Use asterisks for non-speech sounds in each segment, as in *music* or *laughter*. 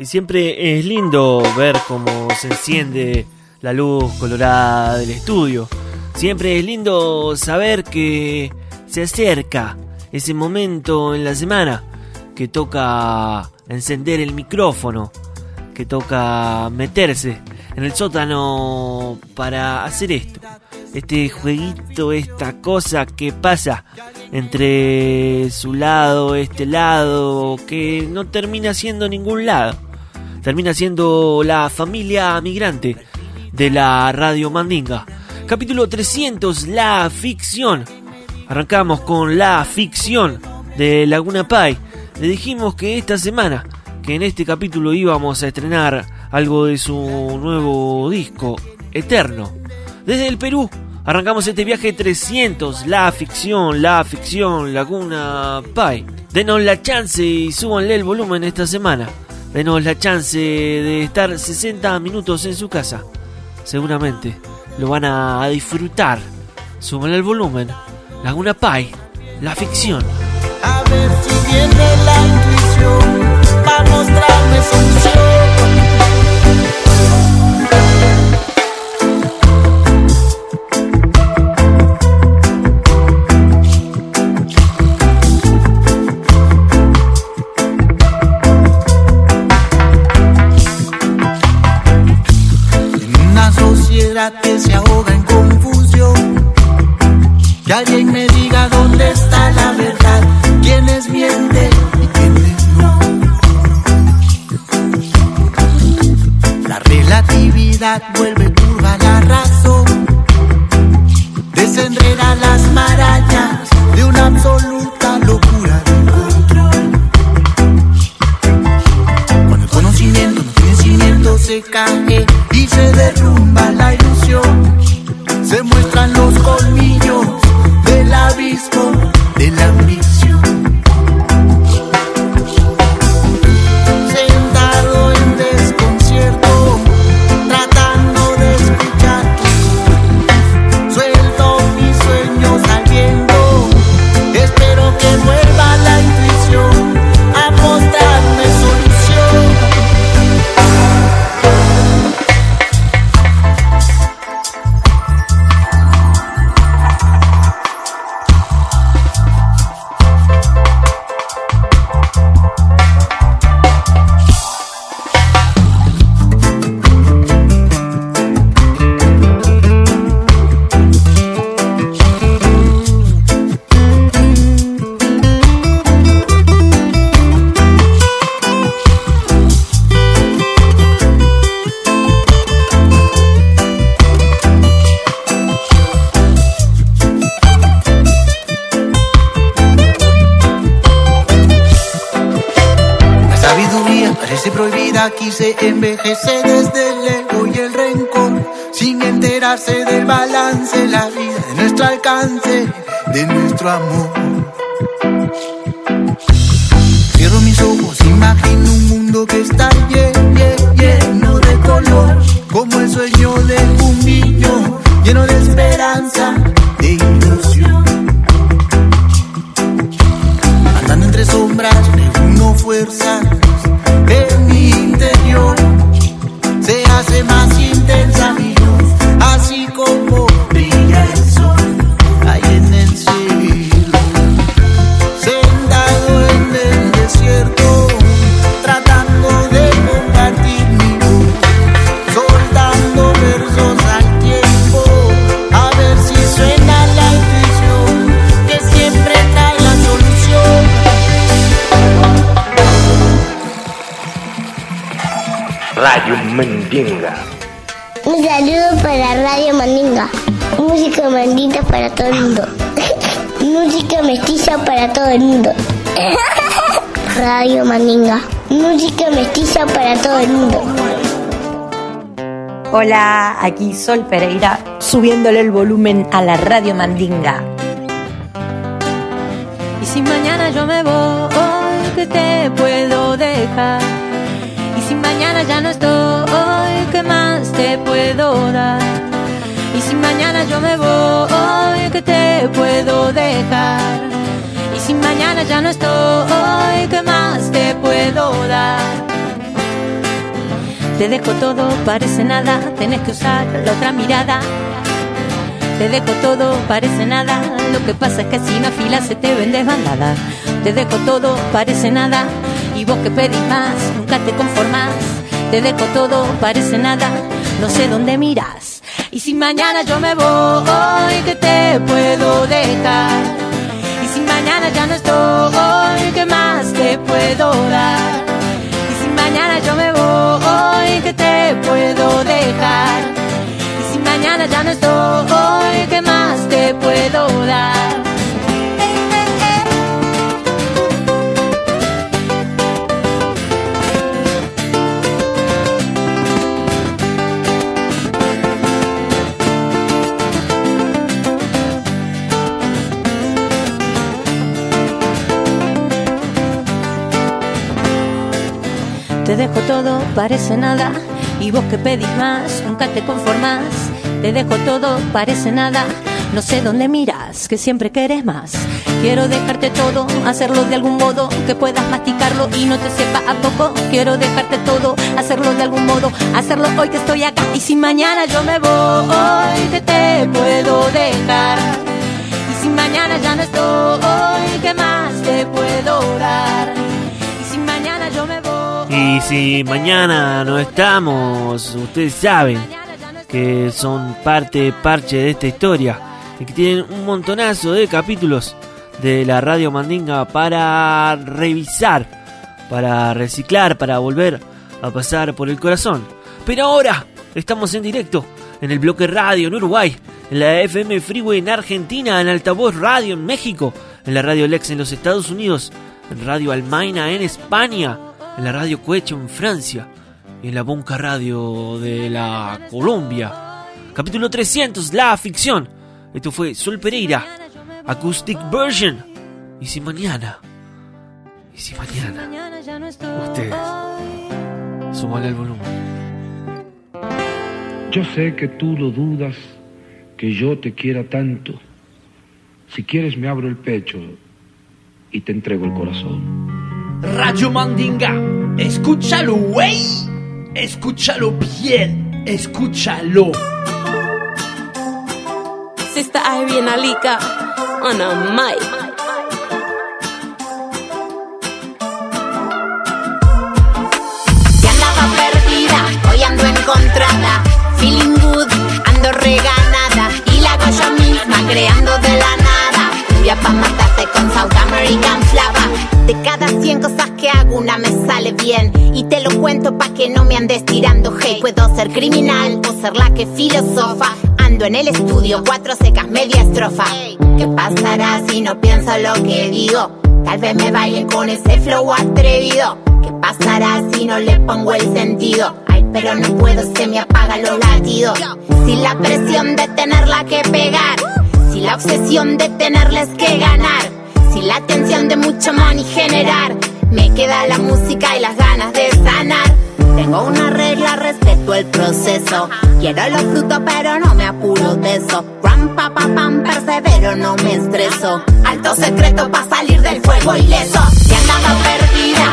Y siempre es lindo ver cómo se enciende la luz colorada del estudio. Siempre es lindo saber que se acerca ese momento en la semana que toca encender el micrófono, que toca meterse en el sótano para hacer esto. Este jueguito, esta cosa que pasa entre su lado, este lado, que no termina siendo ningún lado termina siendo la familia migrante de la Radio Mandinga. Capítulo 300, la ficción. Arrancamos con la ficción de Laguna Pai. Le dijimos que esta semana, que en este capítulo íbamos a estrenar algo de su nuevo disco, Eterno. Desde el Perú, arrancamos este viaje 300, la ficción, la ficción, Laguna Pai. Denos la chance y súbanle el volumen esta semana. Denos la chance de estar 60 minutos en su casa. Seguramente lo van a disfrutar. Súbanle el volumen. Laguna Pai, la ficción. A ver si viene la intuición para mostrarme solución. Que se ahoga en confusión. Que alguien me diga dónde está la verdad, quiénes mienten y quiénes no. La relatividad vuelve vida quise envejecer desde el ego y el rencor, sin enterarse del balance, la vida de nuestro alcance, de nuestro amor. Cierro mis ojos, imagino un mundo que está lleno, lleno de color, como el sueño de un niño, lleno de esperanza, de ilusión. Andando entre sombras, reúno fuerzas en Mandinga. Un saludo para Radio Mandinga. Música mandita para todo el mundo. *laughs* Música mestiza para todo el mundo. *laughs* Radio Mandinga. Música mestiza para todo el mundo. Hola, aquí Sol Pereira, subiéndole el volumen a la radio Mandinga. Y si mañana yo me voy, ¿qué te puedo dejar? Y si mañana ya no estoy, ¿qué más te puedo dar? Y si mañana yo me voy, ¿qué te puedo dejar? Y si mañana ya no estoy, ¿qué más te puedo dar? Te dejo todo, parece nada, tenés que usar la otra mirada. Te dejo todo, parece nada, lo que pasa es que si no fila se te ven desbandada. Te dejo todo, parece nada, y vos que pedís más, nunca te conformás. Te dejo todo, parece nada, no sé dónde miras. Y si mañana yo me voy, ¿qué te puedo dejar? Y si mañana ya no estoy, ¿qué más te puedo dar? Y si mañana yo me voy, ¿qué te puedo dejar? Y si mañana ya no estoy, ¿qué más te puedo dar? Dejo todo, parece nada. Y vos que pedís más, nunca te conformás. Te dejo todo, parece nada. No sé dónde miras, que siempre querés más. Quiero dejarte todo, hacerlo de algún modo, que puedas masticarlo y no te sepa a poco. Quiero dejarte todo, hacerlo de algún modo, hacerlo hoy que estoy acá. Y si mañana yo me voy, ¿qué te puedo dejar? Y si mañana ya no estoy, ¿qué más te puedo dar? Y si mañana no estamos, ustedes saben que son parte, parche de esta historia y que tienen un montonazo de capítulos de la Radio Mandinga para revisar, para reciclar, para volver a pasar por el corazón. Pero ahora estamos en directo en el bloque radio en Uruguay, en la FM Freeway en Argentina, en Altavoz Radio en México, en la Radio Lex en los Estados Unidos, en Radio Almaina en España, en la Radio Cuecho en Francia y en la Bonca Radio de la Colombia. Capítulo 300, La Ficción. Esto fue Sol Pereira, Acoustic Version. Y si mañana, y si mañana, ustedes, suban el volumen. Yo sé que tú lo dudas, que yo te quiera tanto. Si quieres me abro el pecho y te entrego el corazón. Radio Mandinga, escúchalo, wey. Escúchalo bien, escúchalo. Sister and Alika on a mic. Si andaba perdida, hoy ando encontrada. Feeling good, ando reganada. Y la hago yo misma, creando de la nada. Cumbia pa' matarte con South American flava. De cada 100 cosas que hago, una me sale bien. Y te lo cuento pa' que no me andes tirando hate. Puedo ser criminal o ser la que filosofa. Ando en el estudio, cuatro secas, media estrofa. ¿Qué pasará si no pienso lo que digo? Tal vez me vaya con ese flow atrevido. ¿Qué pasará si no le pongo el sentido? Ay, pero no puedo, se me apagan los latidos. Si la presión de tenerla que pegar, la obsesión de tenerles que ganar, si la tensión de mucho money generar, me queda la música y las ganas de sanar. Tengo una regla, respeto el proceso. Quiero los frutos, pero no me apuro de eso. Ram, pa, pa, pam, persevero, no me estreso. Alto secreto para salir del fuego ileso. Si andaba perdida,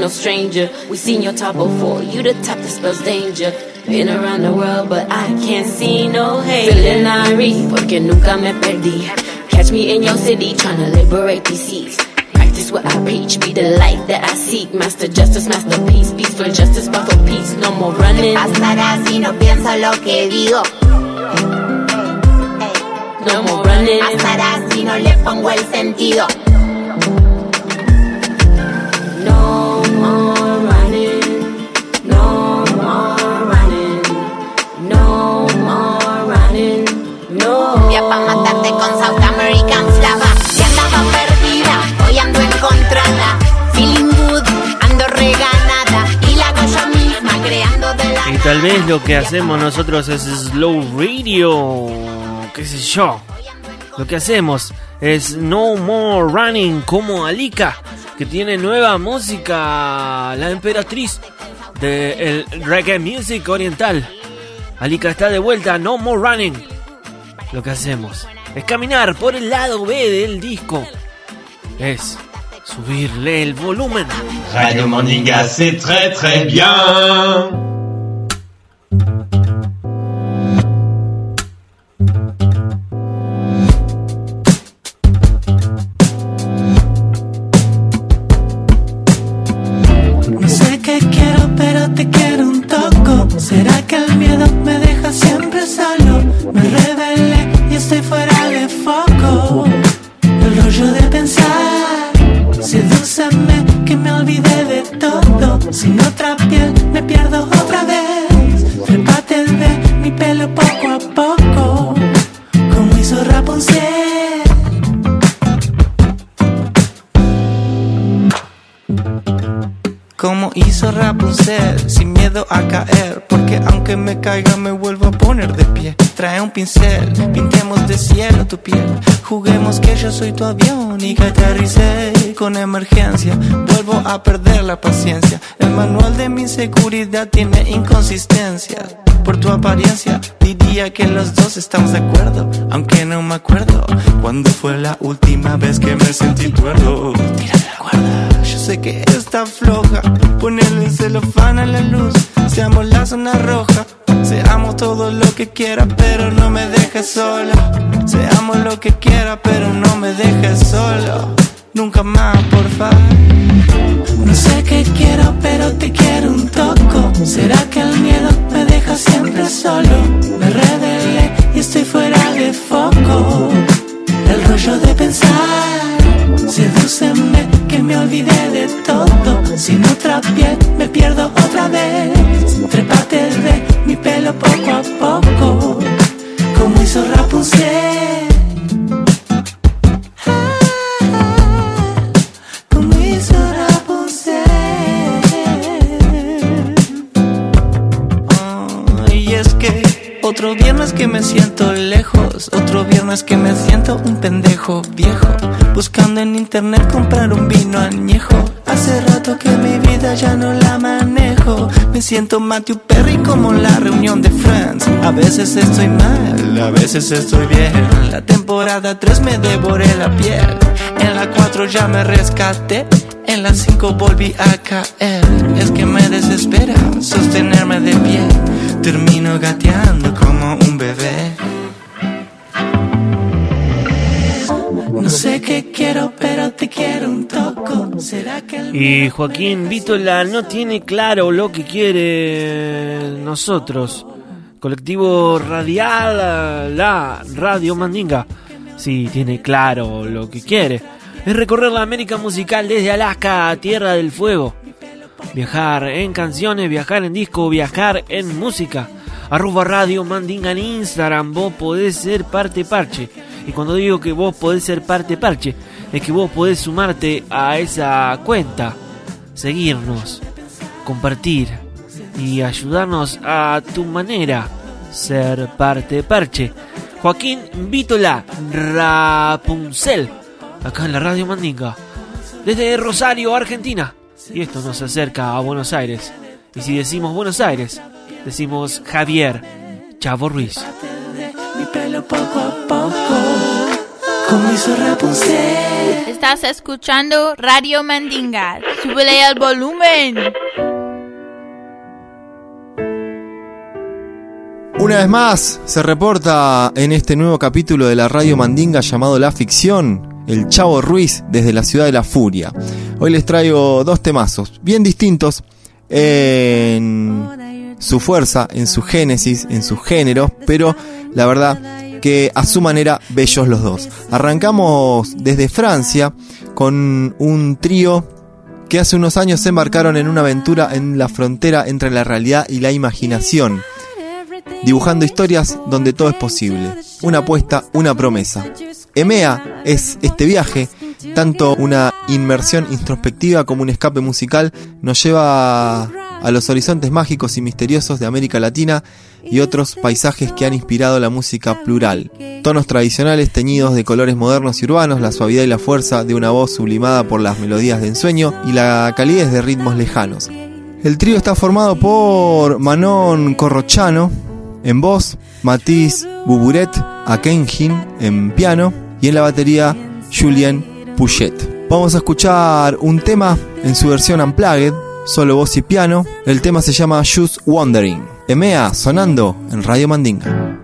no stranger. We seen your top before, you the type that spells danger. Been around the world, but I can't see no hate. Feeling irie, porque nunca me perdí. Catch me in your city, tryna liberate these seats. Practice what I preach, be the light that I seek. Master justice, masterpiece, peace for justice, but for peace, no more running. Pasará si no pienso lo que digo. No more running. Pasará si no le pongo el sentido. Tal vez lo que hacemos nosotros es slow radio, qué sé yo. Lo que hacemos es No More Running como Alika, que tiene nueva música, la emperatriz del reggae music oriental. Alika está de vuelta, No More Running. Lo que hacemos es caminar por el lado B del disco. Es subirle el volumen. Radio Mandinga, c'est très très bien. Me caiga me vuelvo a poner de pie. Trae un pincel, pintemos de cielo tu piel. Juguemos que yo soy tu avión y que aterricé con emergencia. Vuelvo a perder la paciencia. El manual de mi seguridad tiene inconsistencias por tu apariencia diría que los dos estamos de acuerdo. Aunque no me acuerdo Cuando fue la última vez que me sentí cuerdo Tira la cuerda Yo sé que está floja. Ponerle el celofán a la luz Seamos la zona roja Seamos todo lo que quiera pero no me dejes sola Seamos lo que quiera pero no me dejes solo Nunca más, por favor no sé qué quiero, pero te quiero un toco. ¿Será que el miedo me deja siempre solo? Me rebelé y estoy fuera de foco. El rollo de pensar, sedúceme que me olvidé de todo. Sin otra piel me pierdo otra vez. Trépate de mi pelo poco a poco, como hizo Rapunzel. Otro viernes que me siento lejos, otro viernes que me siento un pendejo viejo, buscando en internet comprar un vino añejo. Hace rato que mi vida ya no la manejo, me siento Matthew Perry como la reunión de Friends. A veces estoy mal, a veces estoy bien. La temporada 3 me devoré la piel, en la 4 ya me rescaté. En las 5 volví a caer. Es que me desespera sostenerme de pie. Termino gateando como un bebé. Sé qué quiero, pero te quiero un toco. ¿Será que el Y Joaquín Vítola no tiene claro lo que quiere nosotros. colectivo radial La Radio Mandinga, si tiene claro lo que quiere, es recorrer la América musical desde Alaska a Tierra del Fuego. Viajar en canciones, viajar en disco, viajar en música. Arroba Radio Mandinga en Instagram, vos podés ser parte parche. Y cuando digo que vos podés ser parte parche, es que vos podés sumarte a esa cuenta, seguirnos, compartir y ayudarnos a tu manera ser parte parche. Joaquín Vítola Rapunzel, acá en la Radio Mandinga, desde Rosario, Argentina. Y esto nos acerca a Buenos Aires. Y si decimos Buenos Aires, decimos Javier Chavo Ruiz. Mi pelo poco a poco. Estás escuchando Radio Mandinga. Súbele el volumen. Una vez más se reporta en este nuevo capítulo de la Radio Mandinga llamado La Ficción, el Chavo Ruiz desde la ciudad de la Furia. Hoy les traigo dos temazos bien distintos en su fuerza, en su génesis, en sus géneros, pero la verdad que a su manera bellos los dos. Arrancamos desde Francia con un trío que hace unos años se embarcaron en una aventura en la frontera entre la realidad y la imaginación dibujando historias donde todo es posible. Una apuesta, una promesa. EMEA es este viaje, tanto una inmersión introspectiva como un escape musical, nos lleva a los horizontes mágicos y misteriosos de América Latina y otros paisajes que han inspirado la música plural. Tonos tradicionales teñidos de colores modernos y urbanos, la suavidad y la fuerza de una voz sublimada por las melodías de ensueño y la calidez de ritmos lejanos. El trío está formado por Manon Corrochano, en voz, Matisse Buburet Akenjin en piano y en la batería Julien Pouchet. Vamos a escuchar un tema en su versión unplugged, solo voz y piano. El tema se llama Just Wondering. EMEA sonando en Radio Mandinga.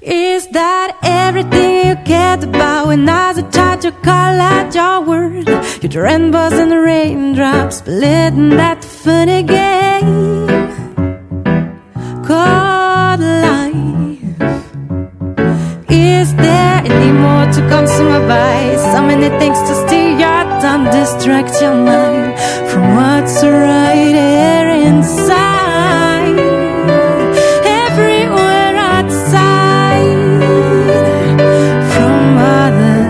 Is that everything you cared about when I was a you call out your word? Your rainbows and the raindrops splitting that funny game called life. Is there any more to consume vice? So many things to steer tongue, distract your mind from what's right here inside. Everywhere outside from other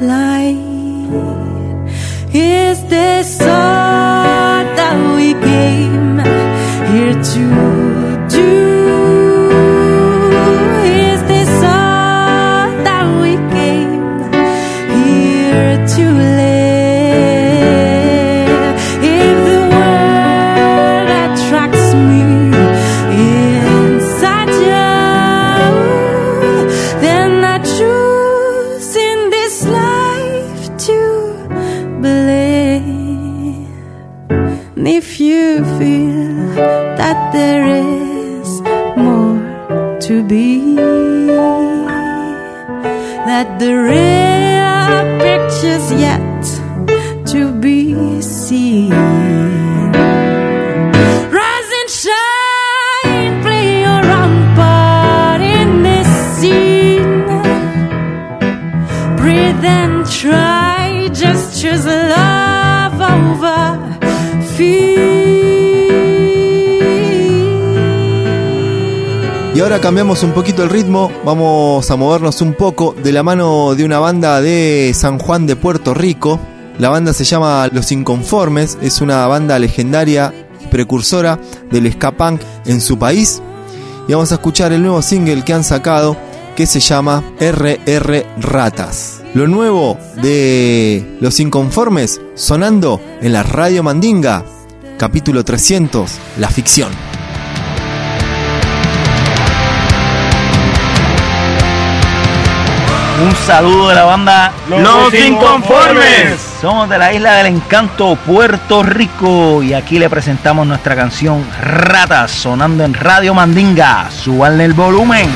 light. Is this all that we came here to that the real picture's yet ahora cambiamos un poquito el ritmo, vamos a movernos un poco de la mano de una banda de San Juan de Puerto Rico. La banda se llama Los Inconformes, es una banda legendaria precursora del ska punk en su país. Y vamos a escuchar el nuevo single que han sacado que se llama RR Ratas. Lo nuevo de Los Inconformes sonando en la Radio Mandinga, capítulo 300, La Ficción. Un saludo de la banda Los Inconformes. Somos de la isla del encanto, Puerto Rico. Y aquí le presentamos nuestra canción Ratas, sonando en Radio Mandinga. Subanle el volumen.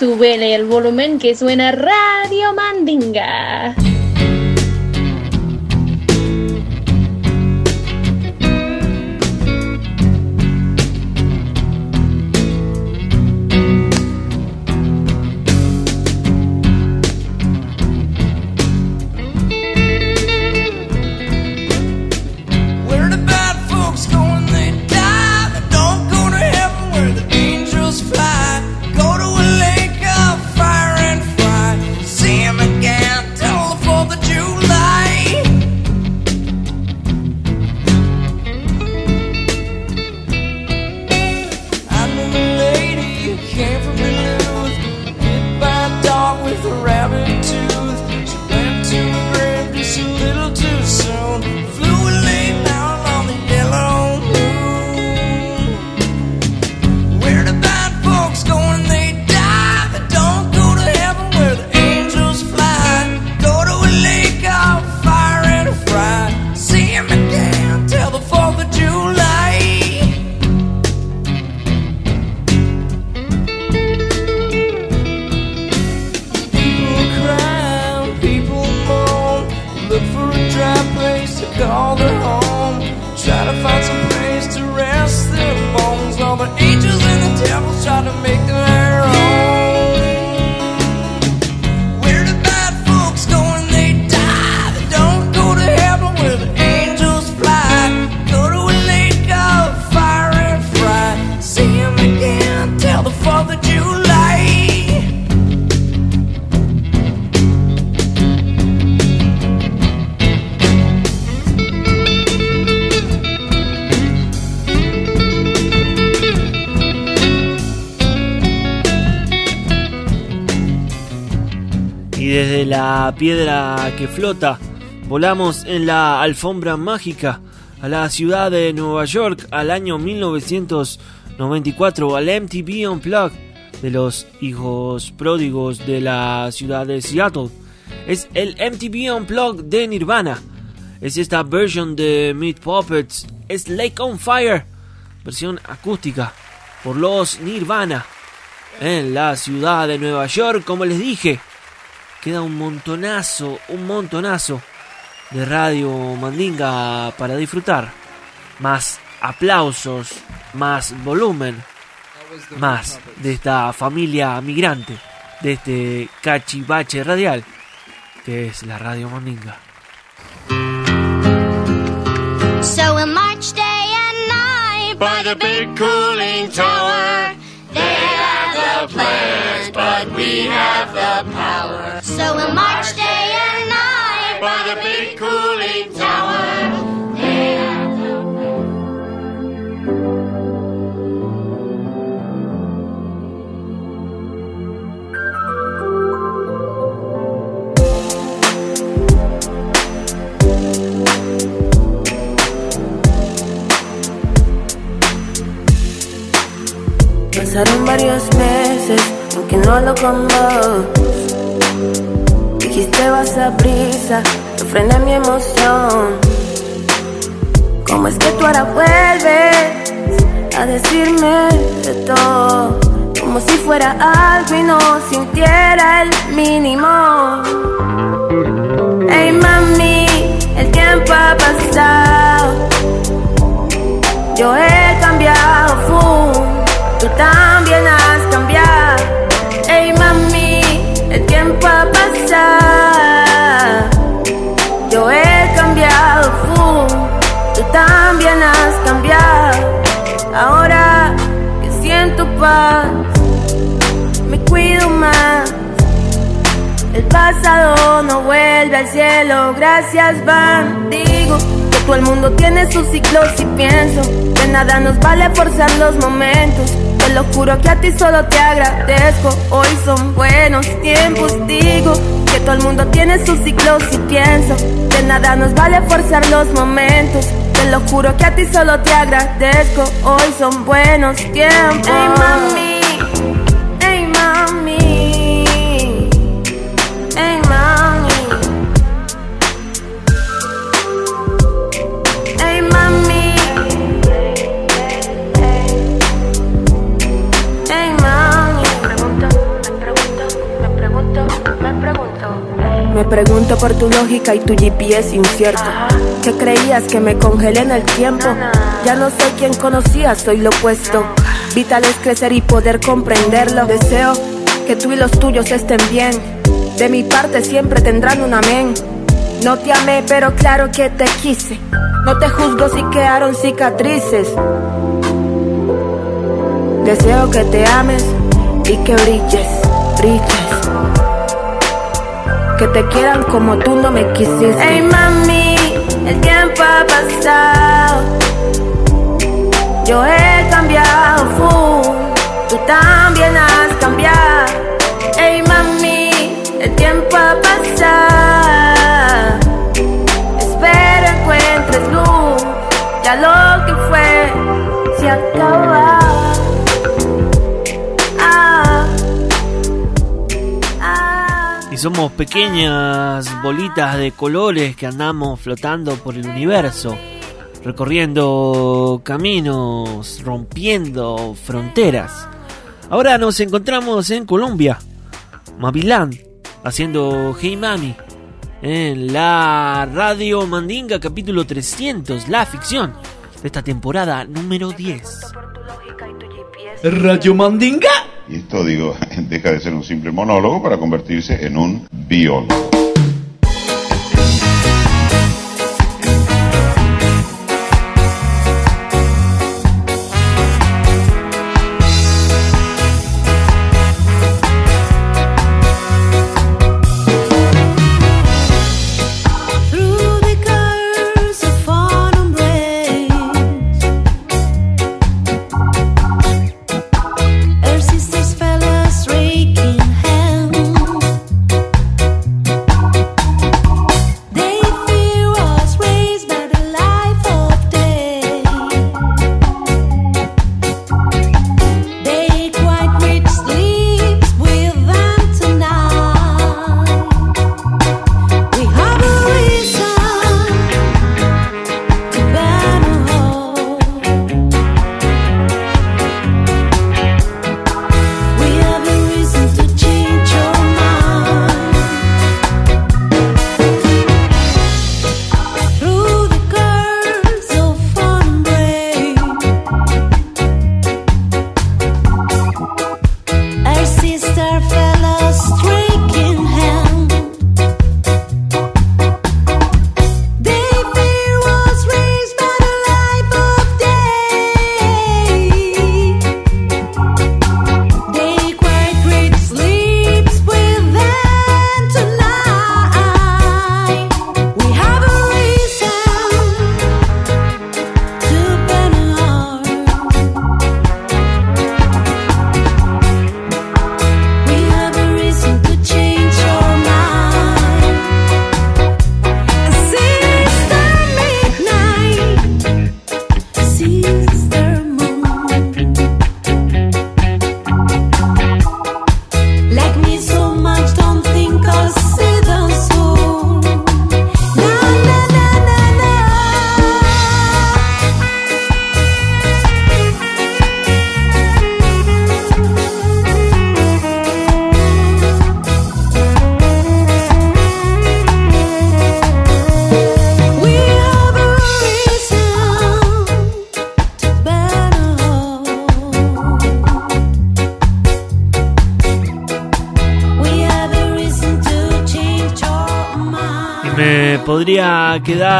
Súbele el volumen que suena Radio Mandinga. Piedra que flota, volamos en la alfombra mágica a la ciudad de Nueva York al año 1994, al MTV Unplugged de los hijos pródigos de la ciudad de Seattle. Es el MTV Unplugged de Nirvana. Es esta versión de Meat Puppets. Es Lake on Fire, versión acústica por los Nirvana en la ciudad de Nueva York, como les dije queda un montonazo, un montonazo de radio mandinga para disfrutar. Más aplausos, más volumen, más de esta familia migrante, de este cachivache radial que es la radio mandinga. So we'll march day and night by the big cooling tower. The plans, but we have the power. So we'll march day and night by the big cooling tower. Pasaron varios meses, aunque no lo como. Dijiste vas a prisa, yo mi emoción. ¿Cómo es que tú ahora vuelves a decirme de todo? Como si fuera algo y no sintiera el mínimo. Hey mami, el tiempo ha pasado. Yo he cambiado, full. Tú también has cambiado. Hey mami, el tiempo ha pasado. Yo he cambiado, full. Tú también has cambiado. Ahora que siento paz, me cuido más. El pasado no vuelve al cielo, gracias van. Digo que todo el mundo tiene sus ciclos y pienso que nada nos vale forzar los momentos. Te lo juro que a ti solo te agradezco. Hoy son buenos tiempos, digo que todo el mundo tiene sus ciclos y pienso que nada nos vale forzar los momentos. Te lo juro que a ti solo te agradezco. Hoy son buenos tiempos. Pregunto por tu lógica y tu GPS incierto. ¿Qué creías que me congelé en el tiempo? Ya no soy quien conocía, soy lo opuesto. Vital es crecer y poder comprenderlo. Deseo que tú y los tuyos estén bien. De mi parte siempre tendrán un amén. No te amé, pero claro que te quise. No te juzgo si quedaron cicatrices. Deseo que te ames y que brilles, brilles. Que te quieran como tú no me quisiste. Hey mami, el tiempo ha pasado. Yo he cambiado, full. tú también has cambiado. Hey mami, el tiempo ha pasado. Espero encuentres luz. Ya lo que fue se acaba. Somos pequeñas bolitas de colores que andamos flotando por el universo, recorriendo caminos, rompiendo fronteras. Ahora nos encontramos en Colombia, Mavilán, haciendo Hey Mami, en la Radio Mandinga capítulo 300, la ficción de esta temporada número 10. Radio Mandinga. Y esto, digo, *laughs* deja de ser un simple monólogo para convertirse en un biólogo.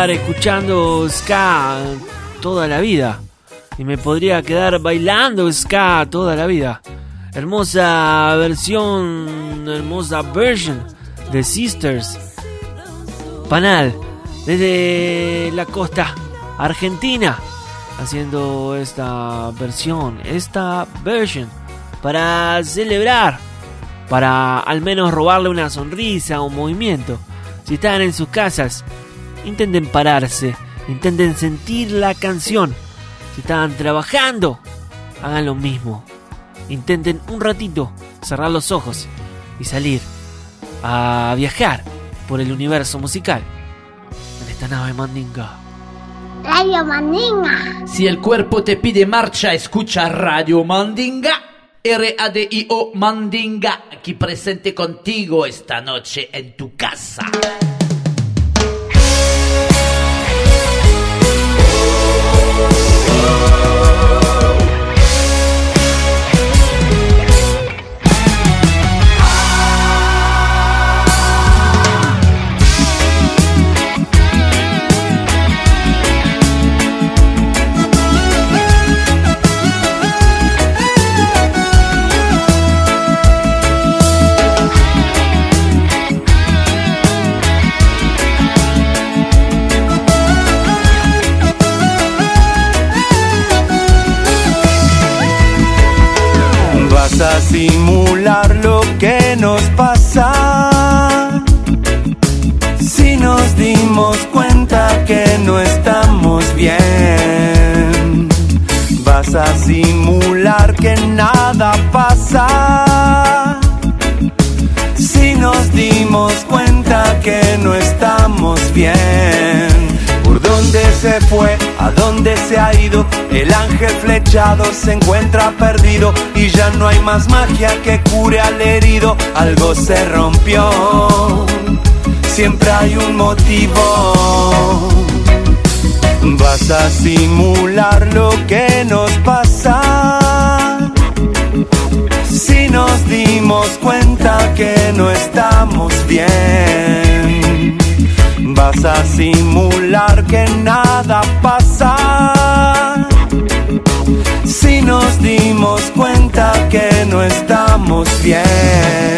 Escuchando ska toda la vida. Y me podría quedar bailando ska toda la vida. Hermosa versión, hermosa version de Sisters. Panal, desde la costa argentina, haciendo esta versión, esta version, para celebrar, para al menos robarle una sonrisa un movimiento. Si están en sus casas, intenten pararse, intenten sentir la canción. Si están trabajando, hagan lo mismo. Intenten un ratito cerrar los ojos y salir a viajar por el universo musical en esta nave mandinga. Radio Mandinga. Si el cuerpo te pide marcha, escucha Radio Mandinga. R-A-D-I-O Mandinga, aquí presente contigo esta noche en tu casa. Vas a simular lo que nos pasa. Si nos dimos cuenta que no estamos bien, vas a simular que nada pasa. Si nos dimos cuenta que no estamos bien, ¿por dónde se fue? ¿A dónde se ha ido? El ángel flechado se encuentra perdido y ya no hay más magia que cure al herido. Algo se rompió siempre hay un motivo. Vas a simular lo que nos pasa. Si nos dimos cuenta que no estamos bien, que nada pasa. Si nos dimos cuenta que no estamos bien.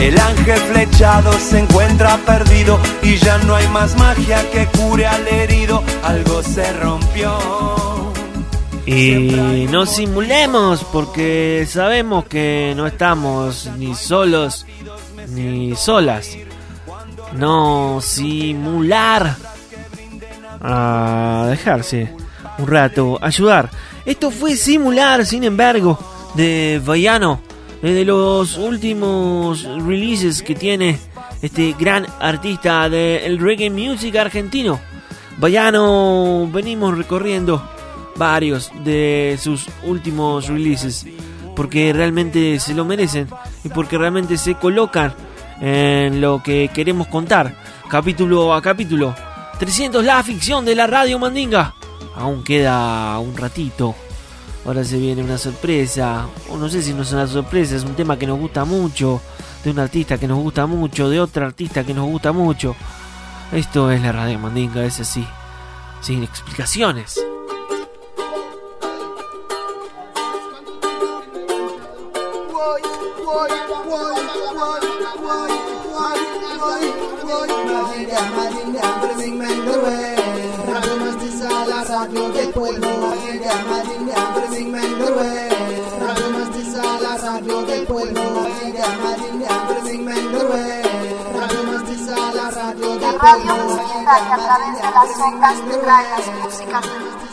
El ángel flechado se encuentra perdido y ya no hay más magia que cure al herido. Algo se rompió. Y no simulemos porque sabemos que no estamos ni solos ni solas. No simular. A dejarse un rato, ayudar. Esto fue simular, sin embargo, de Vallano. De los últimos releases que tiene este gran artista del reggae music argentino. Vallano, venimos recorriendo varios de sus últimos releases porque realmente se lo merecen y porque realmente se colocan en lo que queremos contar. Capítulo a capítulo. 300 la ficción de la radio mandinga. Aún queda un ratito ahora se viene una sorpresa o no sé si no es una sorpresa es un tema que nos gusta mucho de un artista que nos gusta mucho de otro artista que nos gusta mucho esto es la radio mandinga es así sin explicaciones Radio del pueblo, Maringa, Maringa, Breming Mengorwe. Radio Mastiza, la radio del pueblo, Maringa, Maringa, Breming Mengorwe. Radio Mastiza, la radio del pueblo. Radio Musiquita que a través de las ondas te trae las de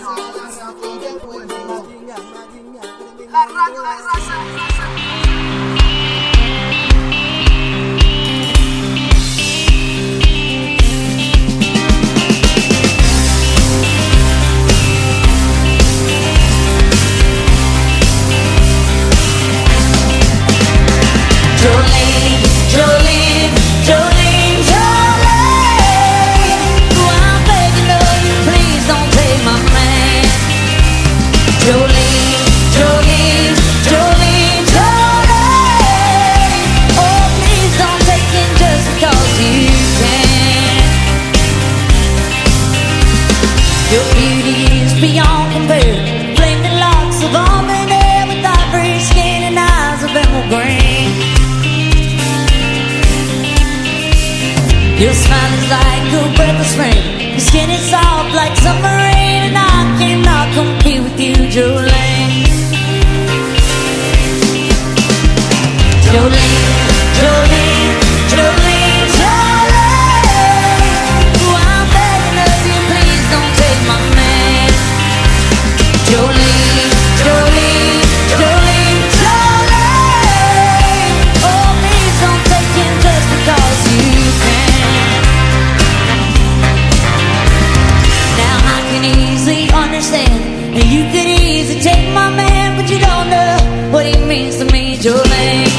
a Jolene.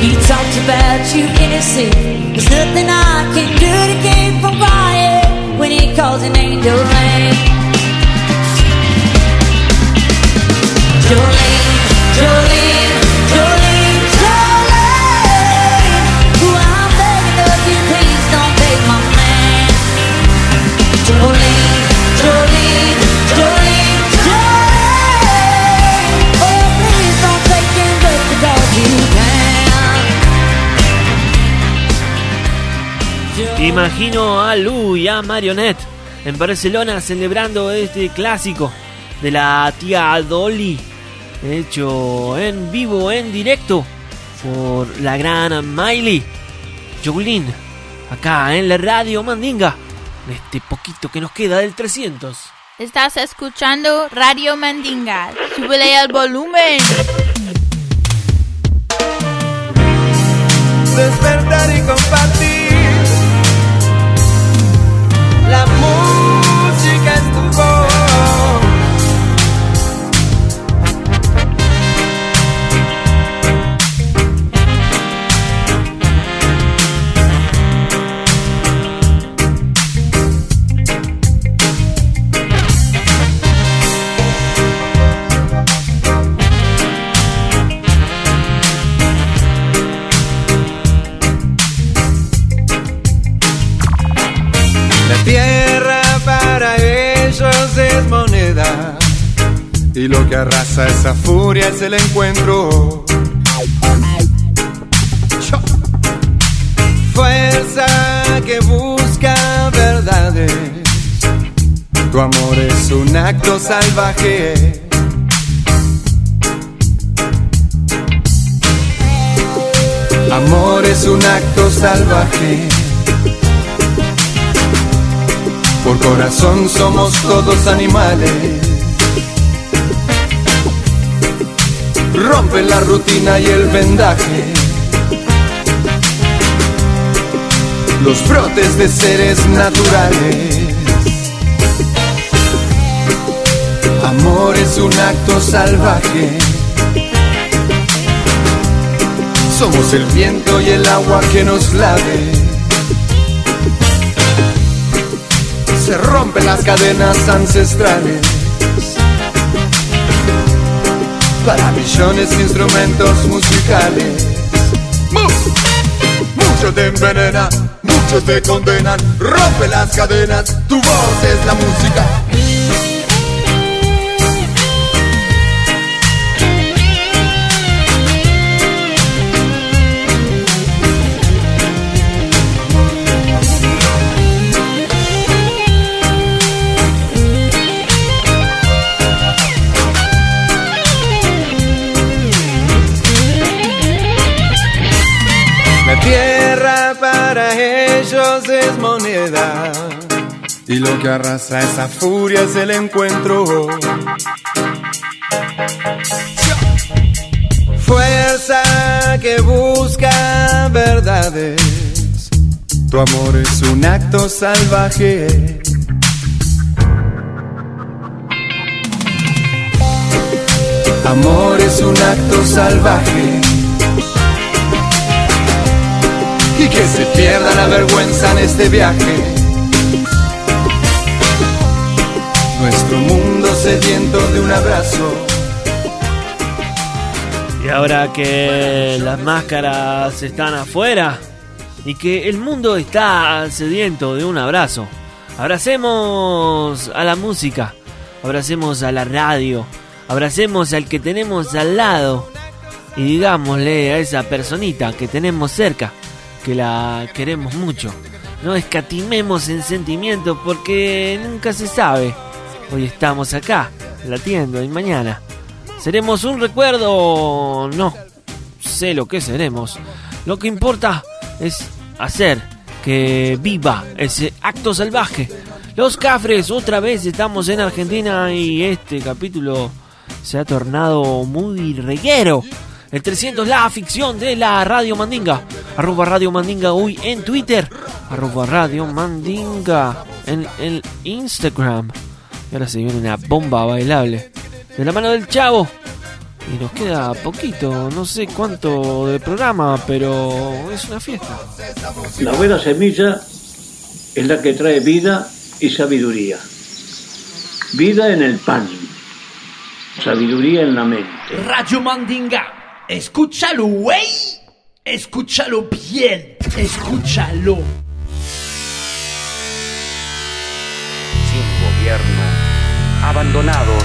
He talks about you in his sleep. There's nothing I can do to keep from crying when he calls your name, Jolene. Jolene, imagino a Lu y a Marionette en Barcelona celebrando este clásico de la tía Dolly, hecho en vivo, en directo, por la gran Miley Jolín, acá en la radio Mandinga, en este poquito que nos queda del 300. Estás escuchando Radio Mandinga. Súbele al volumen. despertar y compartir. Tierra para ellos es moneda y lo que arrasa esa furia es el encuentro. Fuerza que busca verdades. Tu amor es un acto salvaje. Amor es un acto salvaje. Por corazón somos todos animales. Rompe la rutina y el vendaje. Los brotes de seres naturales. Amor es un acto salvaje. Somos el viento y el agua que nos lave. Se rompen las cadenas ancestrales. Para millones de instrumentos musicales. Mu- Muchos te envenenan, muchos te condenan. Rompe las cadenas, tu voz es la música. Es moneda y lo que arrasa esa furia es el encuentro. Fuerza que busca verdades. Tu amor es un acto salvaje. Amor es un acto salvaje. Y que se pierda la vergüenza en este viaje. Nuestro mundo sediento de un abrazo. Y ahora que las máscaras están afuera y que el mundo está sediento de un abrazo, abracemos a la música, abracemos a la radio, abracemos al que tenemos al lado y digámosle a esa personita que tenemos cerca que la queremos mucho. No escatimemos en sentimientos porque nunca se sabe. Hoy estamos acá, latiendo y mañana. ¿Seremos un recuerdo? No. Sé lo que seremos. Lo que importa es hacer que viva ese acto salvaje. Los cafres, otra vez estamos en Argentina y este capítulo se ha tornado muy reguero. El 300, la ficción de la Radio Mandinga. Arroba Radio Mandinga hoy en Twitter. Arroba Radio Mandinga en el Instagram. Y ahora se viene una bomba bailable. De la mano del chavo. Y nos queda poquito, no sé cuánto de programa, pero es una fiesta. La buena semilla es la que trae vida y sabiduría. Vida en el pan, sabiduría en la mente. Radio Mandinga. Escúchalo, güey. Escúchalo bien. Escúchalo. sin gobierno, abandonados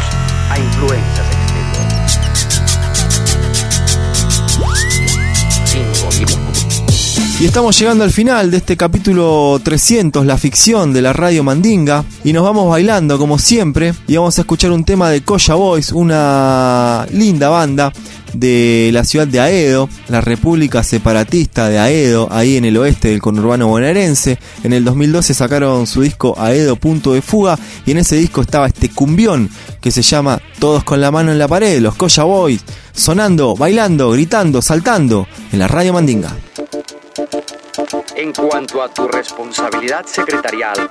a influencias exteriores. Sin gobierno. Y estamos llegando al final de este capítulo 300, la ficción de la radio Mandinga. Y nos vamos bailando como siempre. Y vamos a escuchar un tema de Coya Boys, una linda banda de la ciudad de Aedo, la República Separatista de Aedo, ahí en el oeste del conurbano bonaerense. En el 2012 sacaron su disco Aedo Punto de Fuga y en ese disco estaba este cumbión que se llama Todos con la mano en la pared, los Coya Boys, sonando, bailando, gritando, saltando en la radio Mandinga. En cuanto a tu responsabilidad secretarial,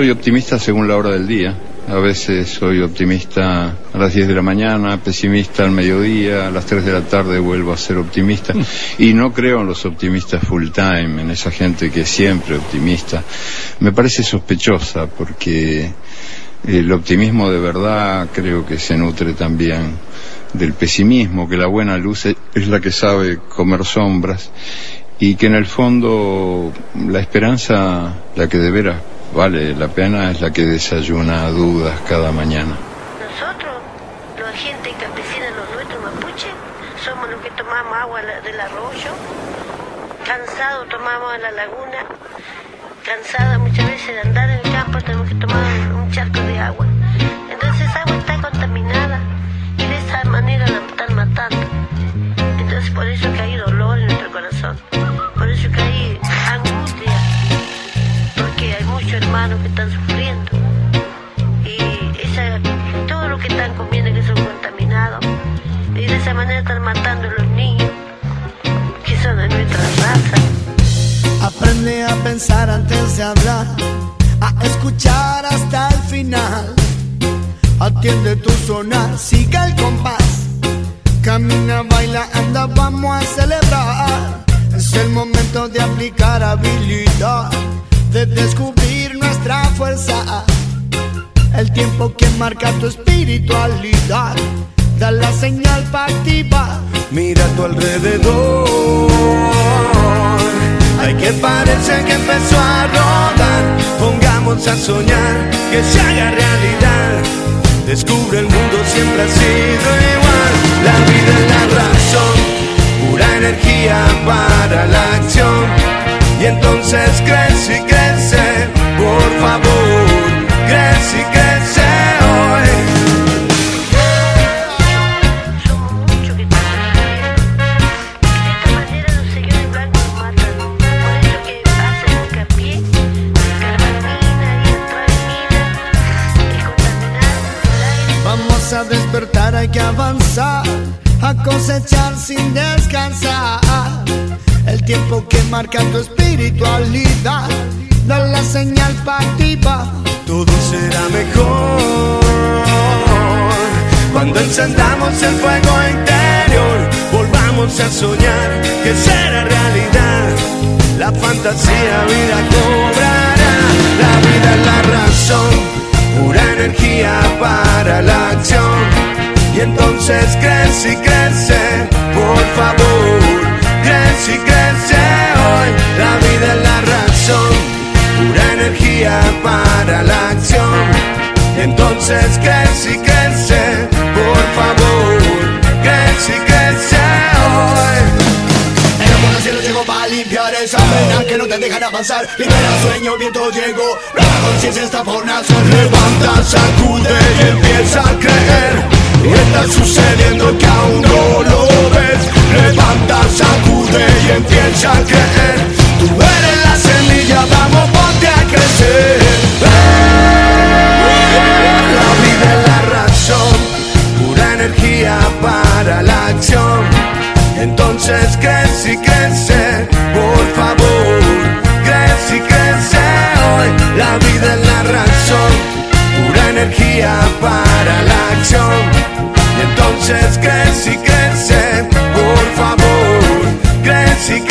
soy optimista según la hora del día. A veces soy optimista a las 10 de la mañana, pesimista al mediodía, a las 3 de la tarde vuelvo a ser optimista. Y no creo en los optimistas full time, en esa gente que es siempre optimista. Me parece sospechosa porque el optimismo de verdad creo que se nutre también del pesimismo, que la buena luz es es la que sabe comer sombras y que en el fondo la esperanza, la que de veras vale la pena, es la que desayuna dudas cada mañana. Nosotros, la gente campesina, los nuestros mapuches, somos los que tomamos agua del arroyo, cansados tomamos en la laguna, cansada muchas veces de andar en el campo, tenemos que tomar un charco de agua. Entonces esa agua está contaminada y de esa manera la están matando. Entonces por eso que hermanos que están sufriendo y esa, todo lo que están comiendo que son contaminados y de esa manera están matando a los niños que son de nuestra raza. Aprende a pensar antes de hablar, a escuchar hasta el final. Atiende tu sonar, sigue el compás. Camina, baila, anda, vamos a celebrar. Es el momento de aplicar habilidad, de descubrir nuestra fuerza. El tiempo que marca tu espiritualidad. da la señal para activar. Mira a tu alrededor. Hay que parece que empezó a rodar. Pongamos a soñar que se haga realidad. Descubre el mundo siempre ha sido igual. La vida es la razón, pura energía para la acción. Y entonces crece y crece, por favor, crece y crece hoy. Vamos a despertar, hay que avanzar, a cosechar sin descansar. Tiempo que marca tu espiritualidad, da la señal para activar. Todo será mejor cuando encendamos el fuego interior. Volvamos a soñar que será realidad. La fantasía vida cobrará, la vida es la razón pura energía para la acción. Y entonces crece y crece, por favor, crece y crece hoy. La vida es la razón, pura energía para la acción. Entonces crece y crece, por favor, crece y crece hoy. El cielo llegó para limpiar esa pena que no te dejan avanzar. Libera sueño, viento llegó. La conciencia está por nacer. Levanta, sacude y empieza a creer. Y está sucediendo que aún no lo ves. Levanta, sacude y empieza a creer. Tú eres la semilla, vamos, ponte a crecer. La vida es la razón, pura energía para la acción. Entonces crece y crece, por favor, crece y crece hoy. La vida es la razón, energía para la acción. Entonces crece y crece, por favor, crece y crece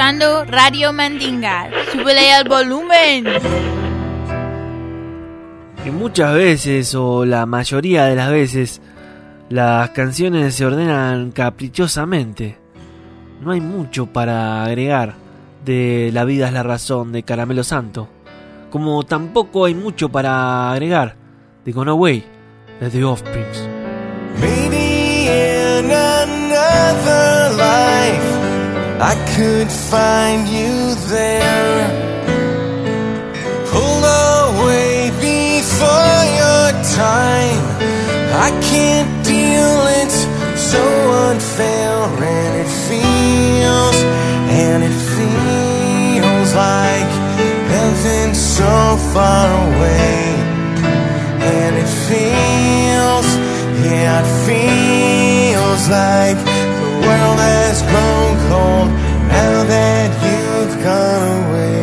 escuchando Radio Mandinga. Súbele al volumen. Y muchas veces, o la mayoría de las veces, las canciones se ordenan caprichosamente. No hay mucho para agregar de La vida es la razón de Caramelo Santo. Como tampoco hay mucho para agregar de Gone Away de The Offsprings. Maybe in another life I could find you there. Pulled away before your time. I can't deal it so unfair, and it feels, and it feels like heaven so far away. And it feels, yeah, it feels like world has grown cold now that you've gone away.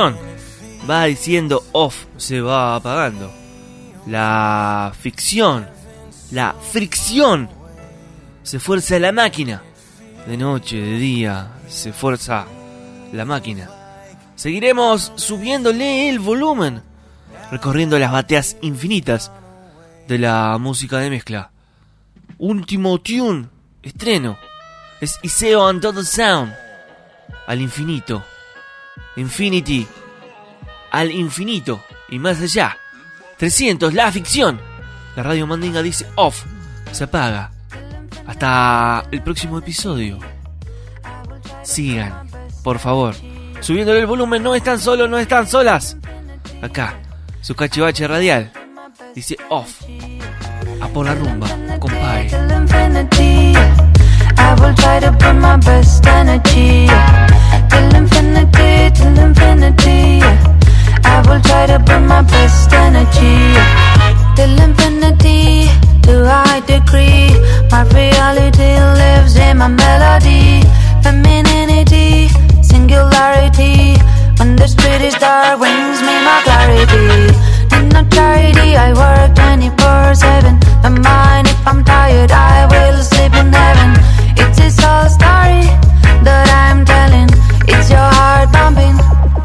Va diciendo off, se va apagando. La ficción, la fricción, se fuerza la máquina. De noche, de día, se fuerza la máquina. Seguiremos subiéndole el volumen, recorriendo las bateas infinitas de la música de mezcla. Último tune, estreno, es Iseo and Total Sound, al infinito, Infinity, al infinito y más allá. 300, la ficción. La radio Mandinga dice off, se apaga. Hasta el próximo episodio. Sigan, por favor. Subiéndole el volumen, no están solos, no están solas. Acá, su cachivache radial. Dice off. A por la rumba, compadre. Till infinity. I till infinity, infinity. I will try to put my best energy till infinity. To high degree, my reality lives in my melody. Femininity, singularity. When the street is dark, brings me my clarity. Need no charity, I work 24 7. My mind, if I'm tired, I will sleep in heaven. It's all whole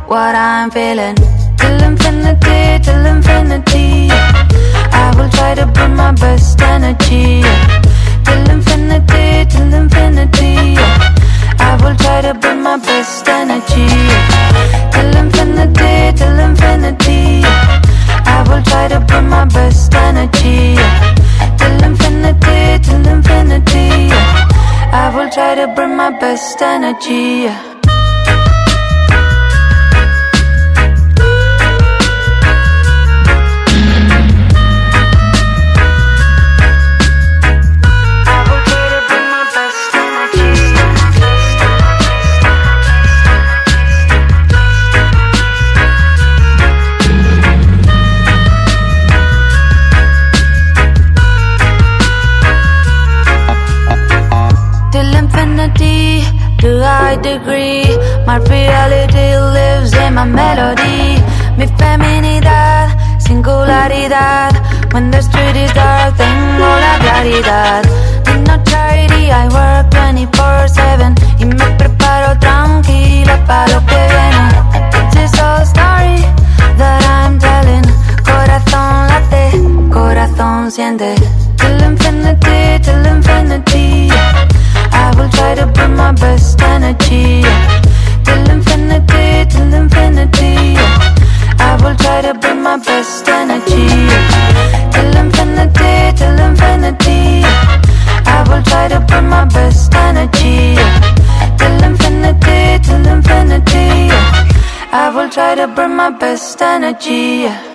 what I'm feeling. Till infinity, till infinity. I will try to bring my best energy. Till infinity, till infinity. I will try to bring my best energy. Till infinity, till infinity. I will try to bring my best energy. Till infinity, till infinity. I will try to bring my best energy. Try to bring my best energy. Radio